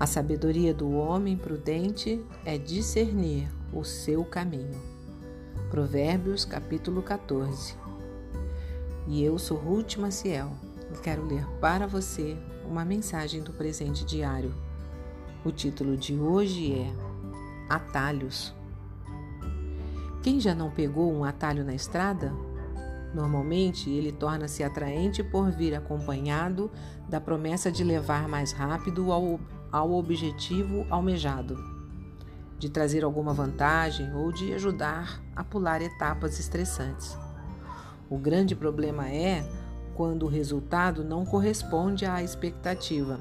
A sabedoria do homem prudente é discernir o seu caminho. Provérbios capítulo 14. E eu sou Ruth Maciel e quero ler para você uma mensagem do presente diário. O título de hoje é Atalhos. Quem já não pegou um atalho na estrada? Normalmente, ele torna-se atraente por vir acompanhado da promessa de levar mais rápido ao, ao objetivo almejado, de trazer alguma vantagem ou de ajudar a pular etapas estressantes. O grande problema é quando o resultado não corresponde à expectativa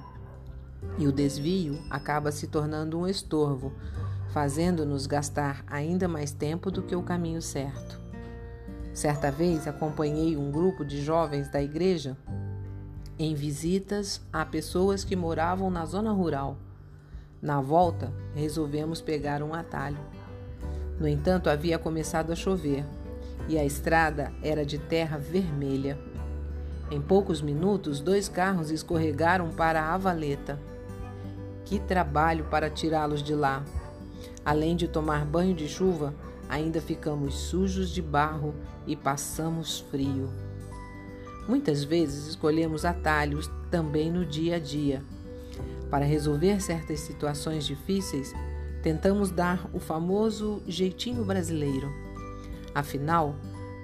e o desvio acaba se tornando um estorvo, fazendo-nos gastar ainda mais tempo do que o caminho certo. Certa vez acompanhei um grupo de jovens da igreja em visitas a pessoas que moravam na zona rural. Na volta, resolvemos pegar um atalho. No entanto, havia começado a chover e a estrada era de terra vermelha. Em poucos minutos, dois carros escorregaram para a valeta. Que trabalho para tirá-los de lá! Além de tomar banho de chuva, ainda ficamos sujos de barro e passamos frio. Muitas vezes escolhemos atalhos também no dia a dia. Para resolver certas situações difíceis, tentamos dar o famoso jeitinho brasileiro. Afinal,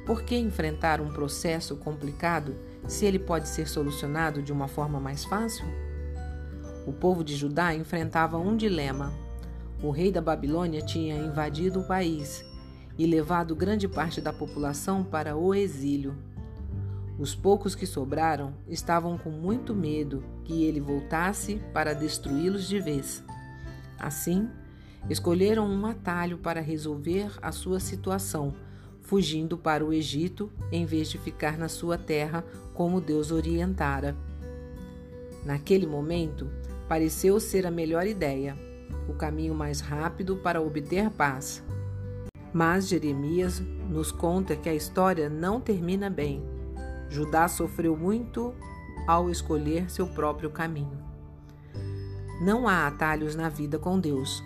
por que enfrentar um processo complicado se ele pode ser solucionado de uma forma mais fácil? O povo de Judá enfrentava um dilema. O rei da Babilônia tinha invadido o país e levado grande parte da população para o exílio. Os poucos que sobraram estavam com muito medo que ele voltasse para destruí-los de vez. Assim, escolheram um atalho para resolver a sua situação, fugindo para o Egito em vez de ficar na sua terra como Deus orientara. Naquele momento, pareceu ser a melhor ideia, o caminho mais rápido para obter paz. Mas Jeremias nos conta que a história não termina bem. Judá sofreu muito ao escolher seu próprio caminho. Não há atalhos na vida com Deus.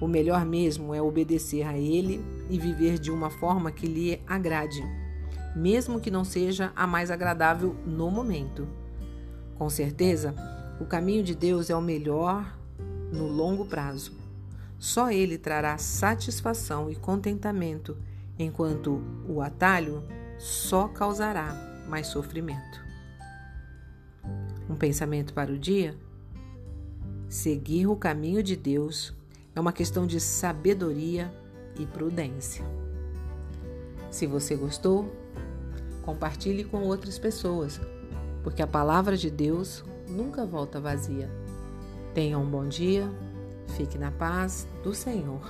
O melhor mesmo é obedecer a Ele e viver de uma forma que lhe agrade, mesmo que não seja a mais agradável no momento. Com certeza, o caminho de Deus é o melhor no longo prazo. Só ele trará satisfação e contentamento, enquanto o atalho só causará mais sofrimento. Um pensamento para o dia? Seguir o caminho de Deus é uma questão de sabedoria e prudência. Se você gostou, compartilhe com outras pessoas, porque a palavra de Deus nunca volta vazia. Tenha um bom dia Fique na paz do Senhor.